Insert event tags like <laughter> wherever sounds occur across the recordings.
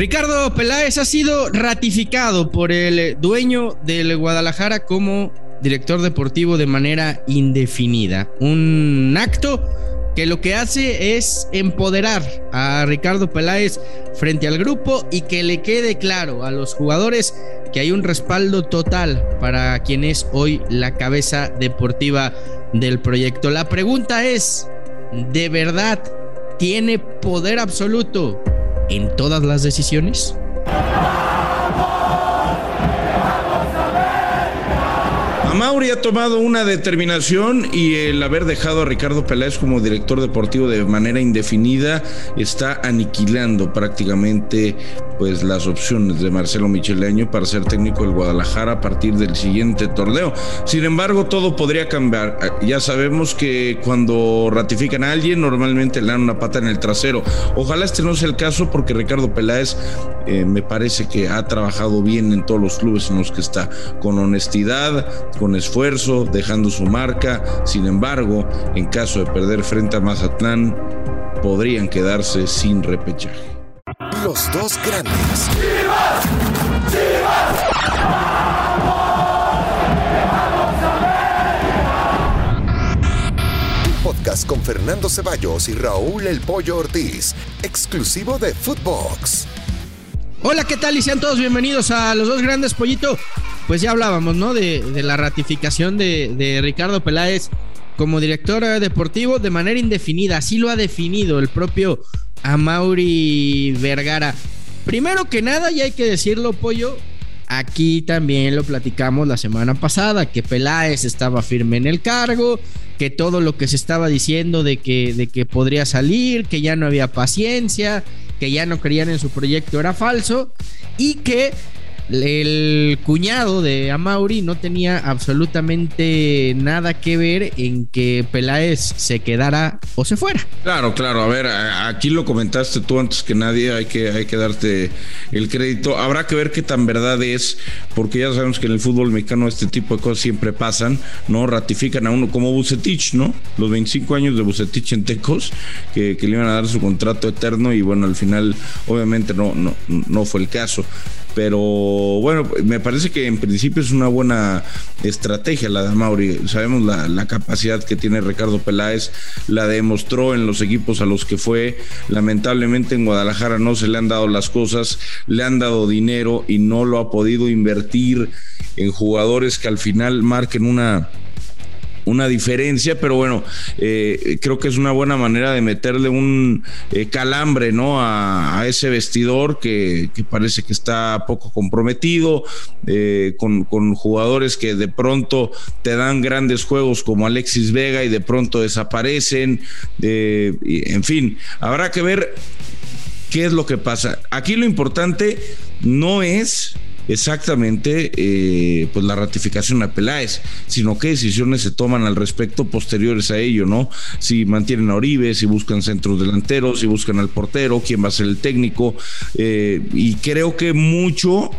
Ricardo Peláez ha sido ratificado por el dueño del Guadalajara como director deportivo de manera indefinida. Un acto que lo que hace es empoderar a Ricardo Peláez frente al grupo y que le quede claro a los jugadores que hay un respaldo total para quien es hoy la cabeza deportiva del proyecto. La pregunta es, ¿de verdad tiene poder absoluto en todas las decisiones? Mauri ha tomado una determinación y el haber dejado a Ricardo Peláez como director deportivo de manera indefinida está aniquilando prácticamente pues las opciones de Marcelo Micheleño para ser técnico del Guadalajara a partir del siguiente torneo. Sin embargo, todo podría cambiar. Ya sabemos que cuando ratifican a alguien normalmente le dan una pata en el trasero. Ojalá este no sea el caso porque Ricardo Peláez eh, me parece que ha trabajado bien en todos los clubes en los que está, con honestidad, con esfuerzo, dejando su marca. Sin embargo, en caso de perder frente a Mazatlán, podrían quedarse sin repechaje. Los dos grandes. Un podcast con Fernando Ceballos y Raúl El Pollo Ortiz, exclusivo de Footbox. Hola, ¿qué tal? Y sean todos bienvenidos a Los Dos Grandes Pollito pues ya hablábamos, ¿no? De, la ratificación de, Ricardo Peláez como director deportivo de manera indefinida. Así lo ha definido el propio Amauri Vergara. Primero que nada, y hay que decirlo, Pollo, aquí también lo platicamos la semana pasada, que Peláez estaba firme en el cargo, que todo lo que se estaba diciendo de que, de que podría salir, que ya no había paciencia, que ya no creían en su proyecto era falso y que el cuñado de Amauri no tenía absolutamente nada que ver en que Peláez se quedara o se fuera. Claro, claro. A ver, aquí lo comentaste tú antes que nadie. Hay que, hay que darte el crédito. Habrá que ver qué tan verdad es, porque ya sabemos que en el fútbol mexicano este tipo de cosas siempre pasan, ¿no? Ratifican a uno como Bucetich, ¿no? Los 25 años de Bucetich en Tecos, que, que le iban a dar su contrato eterno y bueno, al final obviamente no, no, no fue el caso. Pero bueno, me parece que en principio es una buena estrategia la de Mauri. Sabemos la, capacidad que tiene Ricardo Peláez, la demostró en los equipos a los que fue. Lamentablemente en Guadalajara no se le han dado las cosas, le han dado dinero y no lo ha podido invertir en jugadores que al final marquen una una diferencia, pero bueno, eh, creo que es una buena manera de meterle un eh, calambre ¿no? A, ese vestidor que, parece que está poco comprometido, eh, con, jugadores que de pronto te dan grandes juegos como Alexis Vega y de pronto desaparecen. en fin, habrá que ver qué es lo que pasa. Aquí lo importante no es exactamente eh, pues la ratificación a Peláez, sino qué decisiones se toman al respecto posteriores a ello, ¿no? Si mantienen a Oribe, si buscan centros delanteros, si buscan al portero, quién va a ser el técnico, eh, y creo que mucho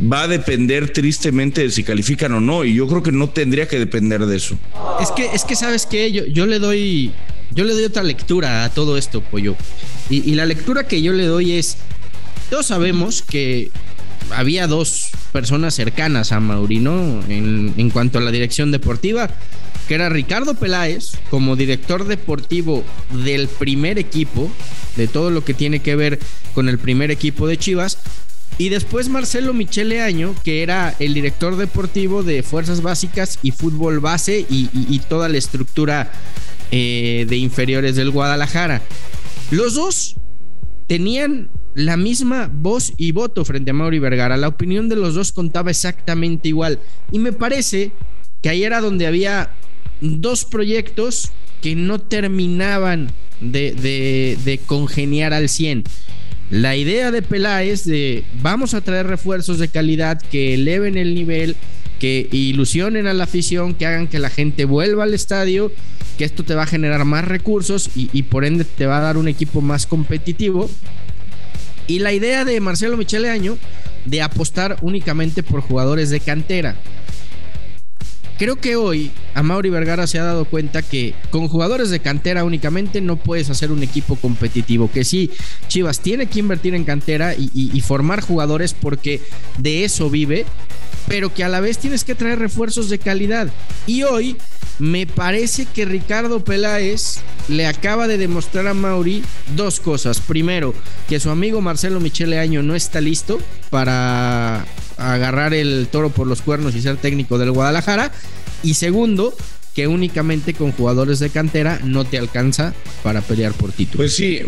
va a depender tristemente de si califican o no, y yo creo que no tendría que depender de eso. Es que, es que sabes que yo, yo le doy, yo le doy otra lectura a todo esto, pollo. Y, y la lectura que yo le doy es, todos sabemos que había dos personas cercanas a Maurino en, en cuanto a la dirección deportiva, que era Ricardo Peláez como director deportivo del primer equipo, de todo lo que tiene que ver con el primer equipo de Chivas, y después Marcelo Michele Año, que era el director deportivo de Fuerzas Básicas y Fútbol Base y, toda la estructura eh, de inferiores del Guadalajara. Los dos tenían la misma voz y voto frente a Mauri Vergara. La opinión de los dos contaba exactamente igual. Y me parece que ahí era donde había dos proyectos que no terminaban de, congeniar al 100. La idea de Peláez de vamos a traer refuerzos de calidad que eleven el nivel, que ilusionen a la afición, que hagan que la gente vuelva al estadio, que esto te va a generar más recursos y por ende te va a dar un equipo más competitivo. Y la idea de Marcelo Michele Año de apostar únicamente por jugadores de cantera. Creo que hoy a Mauri Vergara se ha dado cuenta que con jugadores de cantera únicamente no puedes hacer un equipo competitivo. Que sí, Chivas tiene que invertir en cantera y, formar jugadores porque de eso vive, pero que a la vez tienes que traer refuerzos de calidad. Y hoy me parece que Ricardo Peláez le acaba de demostrar a Mauri dos cosas. Primero, que su amigo Marcelo Michele Año no está listo para agarrar el toro por los cuernos y ser técnico del Guadalajara. Y segundo, que únicamente con jugadores de cantera no te alcanza para pelear por título. Pues sí,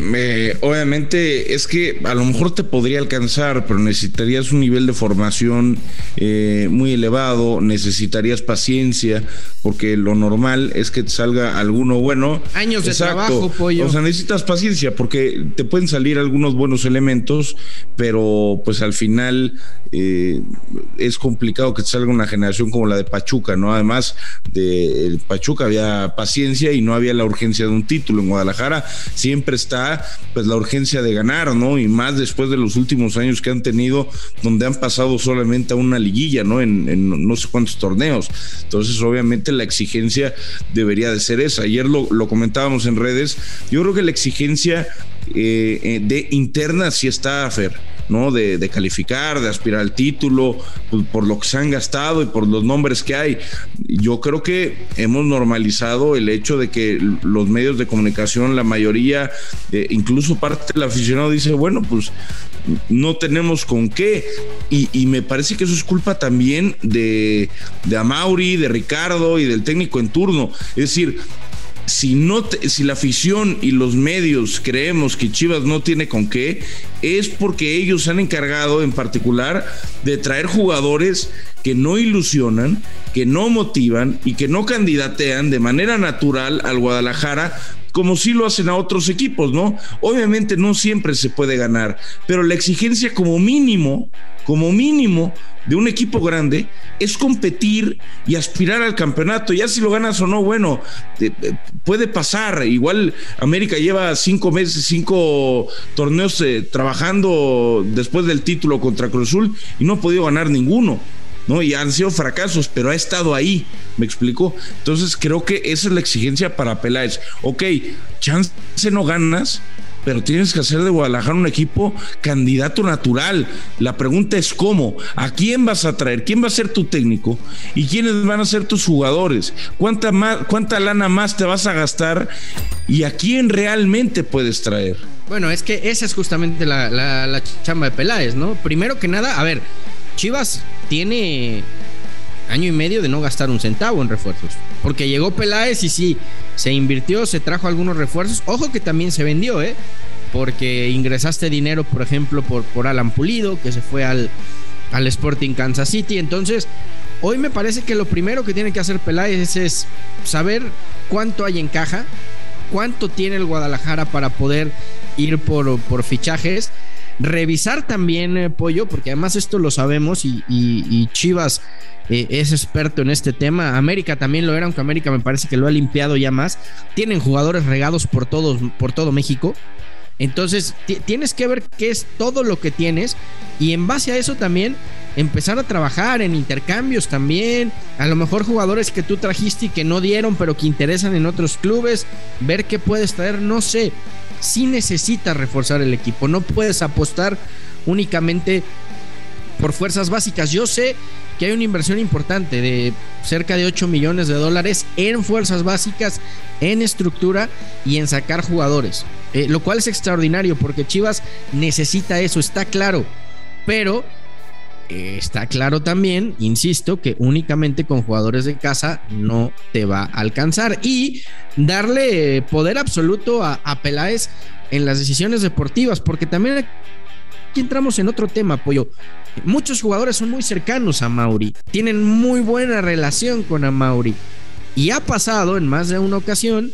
obviamente es que a lo mejor te podría alcanzar, pero necesitarías un nivel de formación eh, muy elevado, necesitarías paciencia, porque lo normal es que te salga alguno bueno. Años de trabajo, pollo. O sea, necesitas paciencia, porque te pueden salir algunos buenos elementos, pero pues al final eh, es complicado que salga una generación como la de Pachuca, ¿no? Además de Pachuca había paciencia y no había la urgencia de un título. En Guadalajara siempre está pues la urgencia de ganar, ¿no? Y más después de los últimos años que han tenido, donde han pasado solamente a una liguilla, ¿no? En, no sé cuántos torneos. Entonces, obviamente, la exigencia debería de ser esa. Ayer lo, comentábamos en redes. Yo creo que la exigencia eh, eh, de interna sí está, Fer ¿no? De, calificar, de aspirar al título, pues, por lo que se han gastado y por los nombres que hay. Yo creo que hemos normalizado el hecho de que los medios de comunicación, la mayoría, eh, incluso parte del aficionado dice, bueno, pues no tenemos con qué. Y, me parece que eso es culpa también de, de Amauri, de Ricardo y del técnico en turno. Es decir, si, no si la afición y los medios creemos que Chivas no tiene con qué, es porque ellos se han encargado en particular de traer jugadores que no ilusionan, que no motivan y que no candidatean de manera natural al Guadalajara como si lo hacen a otros equipos, ¿no? Obviamente no siempre se puede ganar, pero la exigencia como mínimo, como mínimo de un equipo grande es competir y aspirar al campeonato. Ya si lo ganas o no, bueno, puede pasar. Igual América lleva cinco meses, cinco torneos eh, trabajando después del título contra Cruz Azul y no ha podido ganar ninguno. ¿No? Y han sido fracasos, pero ha estado ahí, ¿me explico? Entonces creo que esa es la exigencia para Peláez. Ok, chance no ganas, pero tienes que hacer de Guadalajara un equipo candidato natural. La pregunta es cómo, a quién vas a traer, quién va a ser tu técnico y quiénes van a ser tus jugadores, cuánta, más, cuánta lana más te vas a gastar y a quién realmente puedes traer. Bueno, es que esa es justamente la, la chamba de Peláez, ¿no? Primero que nada, a ver, Chivas tiene año y medio de no gastar un centavo en refuerzos. Porque llegó Peláez y sí, se invirtió, se trajo algunos refuerzos. Ojo que también se vendió, ¿eh? Porque ingresaste dinero, por ejemplo, por, por Alan Pulido, que se fue al, al Sporting Kansas City. Entonces, hoy me parece que lo primero que tiene que hacer Peláez es saber cuánto hay en caja, cuánto tiene el Guadalajara para poder ir por, por fichajes Revisar también, eh, Pollo, porque además esto lo sabemos y, Chivas eh, es experto en este tema. América también lo era, aunque América me parece que lo ha limpiado ya más. Tienen jugadores regados por, todos, por todo México. Entonces, tienes que ver qué es todo lo que tienes y en base a eso también empezar a trabajar en intercambios también. A lo mejor jugadores que tú trajiste y que no dieron, pero que interesan en otros clubes. Ver qué puedes traer, no sé sí necesitas reforzar el equipo. No puedes apostar únicamente por fuerzas básicas. Yo sé que hay una inversión importante de cerca de 8 millones de dólares en fuerzas básicas, en estructura y en sacar jugadores. Eh, lo cual es extraordinario porque Chivas necesita eso, está claro. Pero está claro también, insisto, que únicamente con jugadores de casa no te va a alcanzar. Y darle poder absoluto a, Peláez en las decisiones deportivas, porque también aquí entramos en otro tema, Pollo. Muchos jugadores son muy cercanos a Mauri, tienen muy buena relación con Mauri. Y ha pasado en más de una ocasión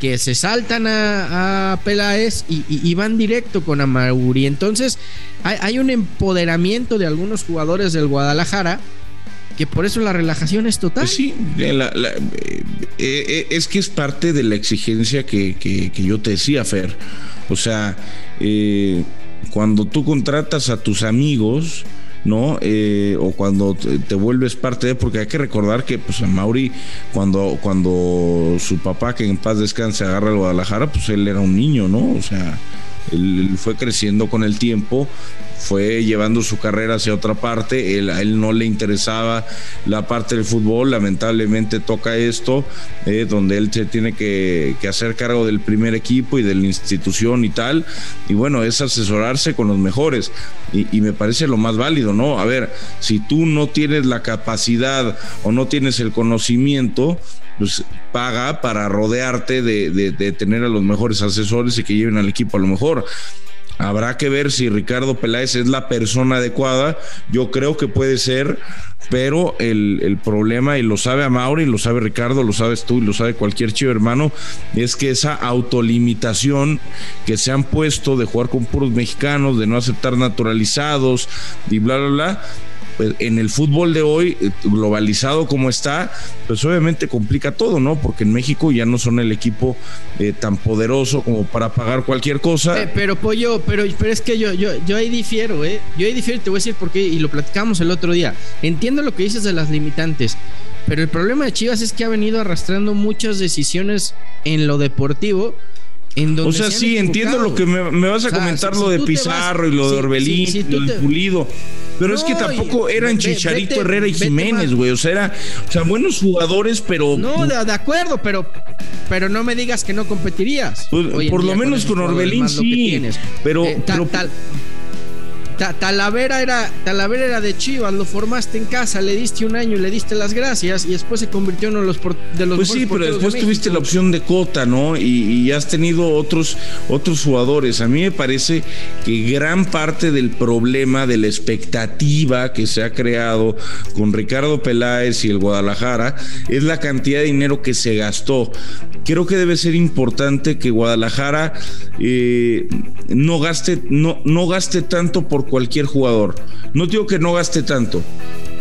que se saltan a, Peláez y, van directo con Amauri. Entonces hay, un empoderamiento de algunos jugadores del Guadalajara que por eso la relajación es total. Pues sí, eh, eh, es que es parte de la exigencia que, yo te decía, Fer. O sea, eh, cuando tú contratas a tus amigos, ¿no? Eh, o cuando te, vuelves parte de, porque hay que recordar que pues a Mauri, cuando, cuando su papá, que en paz descanse, agarra el Guadalajara, pues él era un niño, ¿no? O sea, él fue creciendo con el tiempo, fue llevando su carrera hacia otra parte, él, a él no le interesaba la parte del fútbol, lamentablemente toca esto, eh, donde él se tiene que, hacer cargo del primer equipo y de la institución y tal, y bueno, es asesorarse con los mejores, y, y me parece lo más válido, ¿no? A ver, si tú no tienes la capacidad o no tienes el conocimiento, pues paga para rodearte de, tener a los mejores asesores y que lleven al equipo a lo mejor. Habrá que ver si Ricardo Peláez es la persona adecuada. Yo creo que puede ser, pero el, problema, y lo sabe a Mauri, lo sabe Ricardo, lo sabes tú y lo sabe cualquier chivo hermano, es que esa autolimitación que se han puesto de jugar con puros mexicanos, de no aceptar naturalizados y bla, bla, bla, pues, en el fútbol de hoy, eh, globalizado como está, pues obviamente complica todo, ¿no? Porque en México ya no son el equipo eh, tan poderoso como para pagar cualquier cosa. Eh, pero Pollo, pero, pero es que yo, yo, yo ahí difiero, ¿eh? Yo ahí difiero, te voy a decir por qué, y lo platicamos el otro día. Entiendo lo que dices de las limitantes, pero el problema de Chivas es que ha venido arrastrando muchas decisiones en lo deportivo o sea, sí, entiendo lo que me, vas a comentar, lo de Pizarro y lo de Orbelín, y lo de Pulido. Pero es que tampoco eran Chicharito Herrera y Jiménez, güey. O sea, era, o sea, buenos jugadores, pero. No, de, acuerdo, pero, pero no me digas que no competirías. Pues, por lo menos con, Orbelín sí. Pero, eh, pero Talavera era, Talavera era de Chivas, lo formaste en casa, le diste un año y le diste las gracias y después se convirtió en uno de los, de los Pues sí, pero después tuviste la opción de Cota, ¿no? Y, has tenido otros, otros jugadores. A mí me parece que gran parte del problema, de la expectativa que se ha creado con Ricardo Peláez y el Guadalajara es la cantidad de dinero que se gastó. Creo que debe ser importante que Guadalajara eh, no gaste, no, no gaste tanto por cualquier jugador. No digo que no gaste tanto,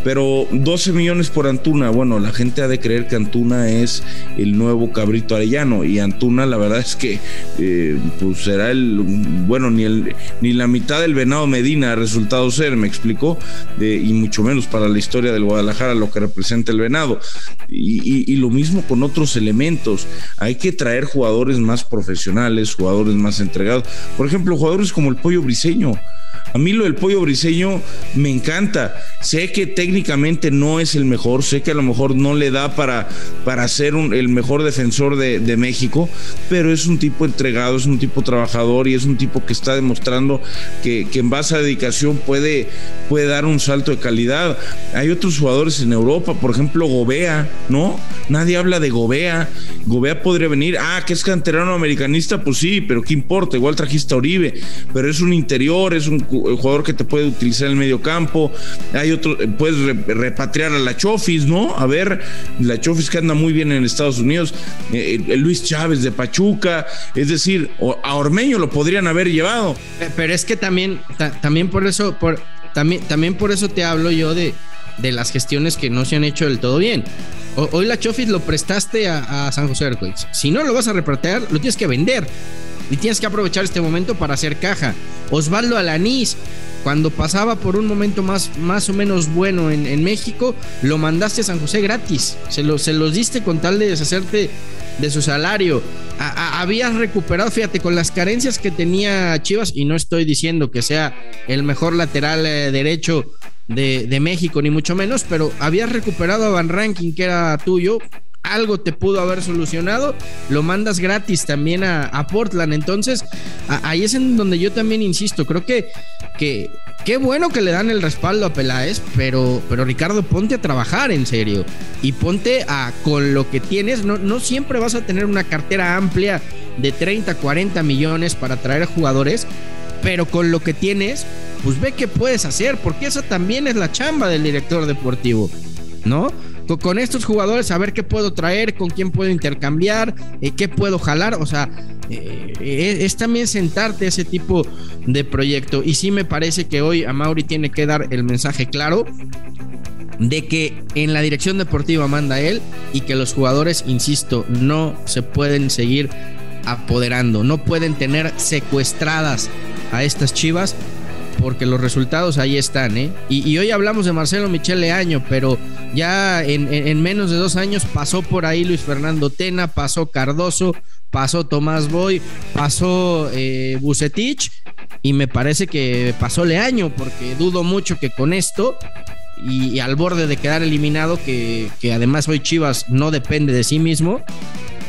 pero 12 millones por Antuna, bueno, la gente ha de creer que Antuna es el nuevo cabrito arellano y Antuna la verdad es que eh, pues será el, bueno, ni, el, ni la mitad del venado Medina ha resultado ser, me explicó, y mucho menos para la historia del Guadalajara lo que representa el venado. Y lo mismo con otros elementos, hay que traer jugadores más profesionales, jugadores más entregados, por ejemplo, jugadores como el Pollo Briseño. A mí lo del pollo briseño me encanta. Sé que técnicamente no es el mejor, sé que a lo mejor no le da para, para ser el mejor defensor de, México, pero es un tipo entregado, es un tipo trabajador y es un tipo que está demostrando que, en base a dedicación puede, puede dar un salto de calidad. Hay otros jugadores en Europa, por ejemplo Gobea, ¿no? Nadie habla de Gobea. Gobea podría venir, ah, que es canterano americanista, pues sí, pero ¿qué importa? Igual trajiste a Oribe, pero es un interior, es un jugador que te puede utilizar en el medio campo. Hay otro, puedes repatriar a la Chofis, ¿no? A ver, la Chofis que anda muy bien en Estados Unidos, eh, eh, Luis Chávez de Pachuca, es decir, a Ormeño lo podrían haber llevado. Pero es que también, también por eso, por, también, también por eso te hablo yo de, de las gestiones que no se han hecho del todo bien. hoy la Chofis lo prestaste a, San José Earthquakes. Si no lo vas a repatriar, lo tienes que vender. Y tienes que aprovechar este momento para hacer caja. Osvaldo Alanís, cuando pasaba por un momento más, más o menos bueno en, México, lo mandaste a San José gratis. Se, lo, se los diste con tal de deshacerte de su salario. habías recuperado, fíjate, con las carencias que tenía Chivas, y no estoy diciendo que sea el mejor lateral eh, derecho de, de, México, ni mucho menos, pero habías recuperado a Van Ranking, que era tuyo, algo te pudo haber solucionado, lo mandas gratis también a, Portland. Entonces, ahí es en donde yo también insisto, creo que, que qué bueno que le dan el respaldo a Peláez, pero, pero Ricardo, ponte a trabajar en serio y ponte a con lo que tienes, no, no siempre vas a tener una cartera amplia de 30, 40 millones para traer jugadores, pero con lo que tienes, pues ve qué puedes hacer, porque esa también es la chamba del director deportivo, ¿no? Con estos jugadores, a ver qué puedo traer, con quién puedo intercambiar, eh, qué puedo jalar. O sea, eh, eh, es, también sentarte a ese tipo de proyecto. Y sí me parece que hoy a Mauri tiene que dar el mensaje claro de que en la dirección deportiva manda él y que los jugadores, insisto, no se pueden seguir apoderando, no pueden tener secuestradas a estas chivas porque los resultados ahí están, ¿eh? Y, hoy hablamos de Marcelo Michele Año, pero ya en, menos de dos años pasó por ahí Luis Fernando Tena, pasó Cardoso, pasó Tomás Boy, pasó eh, Bucetich y me parece que pasó Leaño, porque dudo mucho que con esto y, al borde de quedar eliminado, que, que, además hoy Chivas no depende de sí mismo,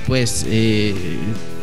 pues eh,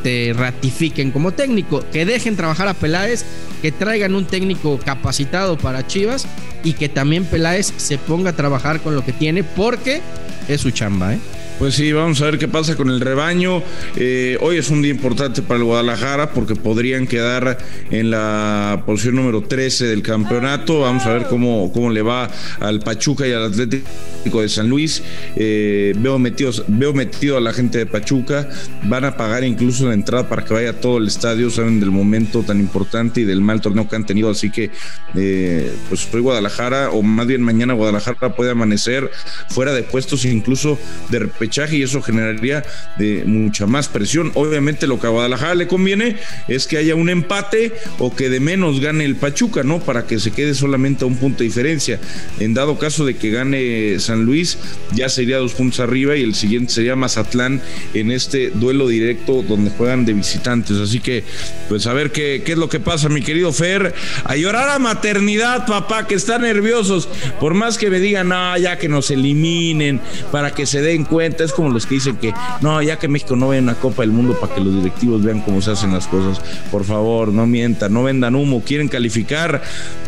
te ratifiquen como técnico, que dejen trabajar a Peláez, que traigan un técnico capacitado para Chivas y que también Peláez se ponga a trabajar con lo que tiene porque es su chamba, ¿eh? Pues sí, vamos a ver qué pasa con el rebaño. Eh, hoy es un día importante para el Guadalajara porque podrían quedar en la posición número 13 del campeonato. Vamos a ver cómo, cómo le va al Pachuca y al Atlético de San Luis. Eh, veo, metidos, veo metido a la gente de Pachuca. Van a pagar incluso la entrada para que vaya todo el estadio. Saben del momento tan importante y del mal torneo que han tenido. Así que, eh, pues soy Guadalajara, o más bien mañana Guadalajara puede amanecer fuera de puestos, incluso de repente y eso generaría de mucha más presión. Obviamente lo que a Guadalajara le conviene es que haya un empate o que de menos gane el Pachuca, ¿no? Para que se quede solamente a un punto de diferencia. En dado caso de que gane San Luis, ya sería dos puntos arriba y el siguiente sería Mazatlán en este duelo directo donde juegan de visitantes. Así que, pues a ver qué, qué es lo que pasa, mi querido Fer. A llorar a maternidad, papá, que están nerviosos. Por más que me digan, no, ya que nos eliminen, para que se den cuenta es como los que dicen que no, ya que México no ve una Copa del Mundo para que los directivos vean cómo se hacen las cosas. Por favor, no mientan, no vendan humo, quieren calificar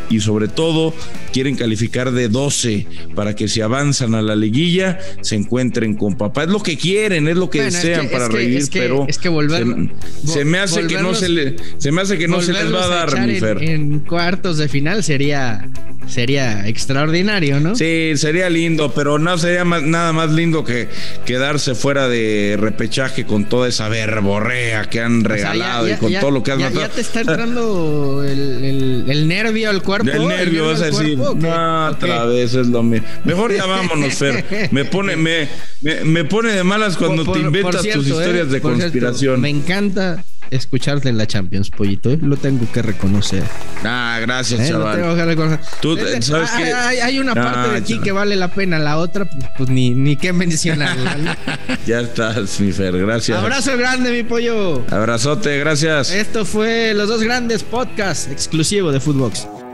y sobre todo quieren calificar de 12 para que si avanzan a la liguilla se encuentren con papá. Es lo que quieren, es lo que desean para reír, pero es que volver, se, me hace que no se le, se me hace que no se les va a dar, mi Fer. En cuartos de final sería sería extraordinario, ¿no? Sí, sería lindo, pero no sería nada más lindo que quedarse fuera de repechaje con toda esa verborrea que han regalado y con todo lo que han matado. Ya te está <laughs> entrando el, nervio al cuerpo. El nervio, vas a decir, no, otra vez es lo mismo. Mejor ya <laughs> vámonos, Fer. Me pone, me, me, pone de malas cuando te inventas tus historias ¿eh? de conspiración. me encanta escucharte en la Champions, pollito. ¿eh? Lo tengo que reconocer. Ah, gracias, ¿Eh? chaval. Lo tengo que reconocer. Tú, ¿sabes ah, hay, una parte de aquí que vale la pena, la otra, pues, pues ni, ni qué mencionarla. <laughs> ya estás, mi Fer, gracias. Abrazo grande, mi pollo. Abrazote, gracias. Esto fue Los Dos Grandes Podcast, exclusivo de Footbox.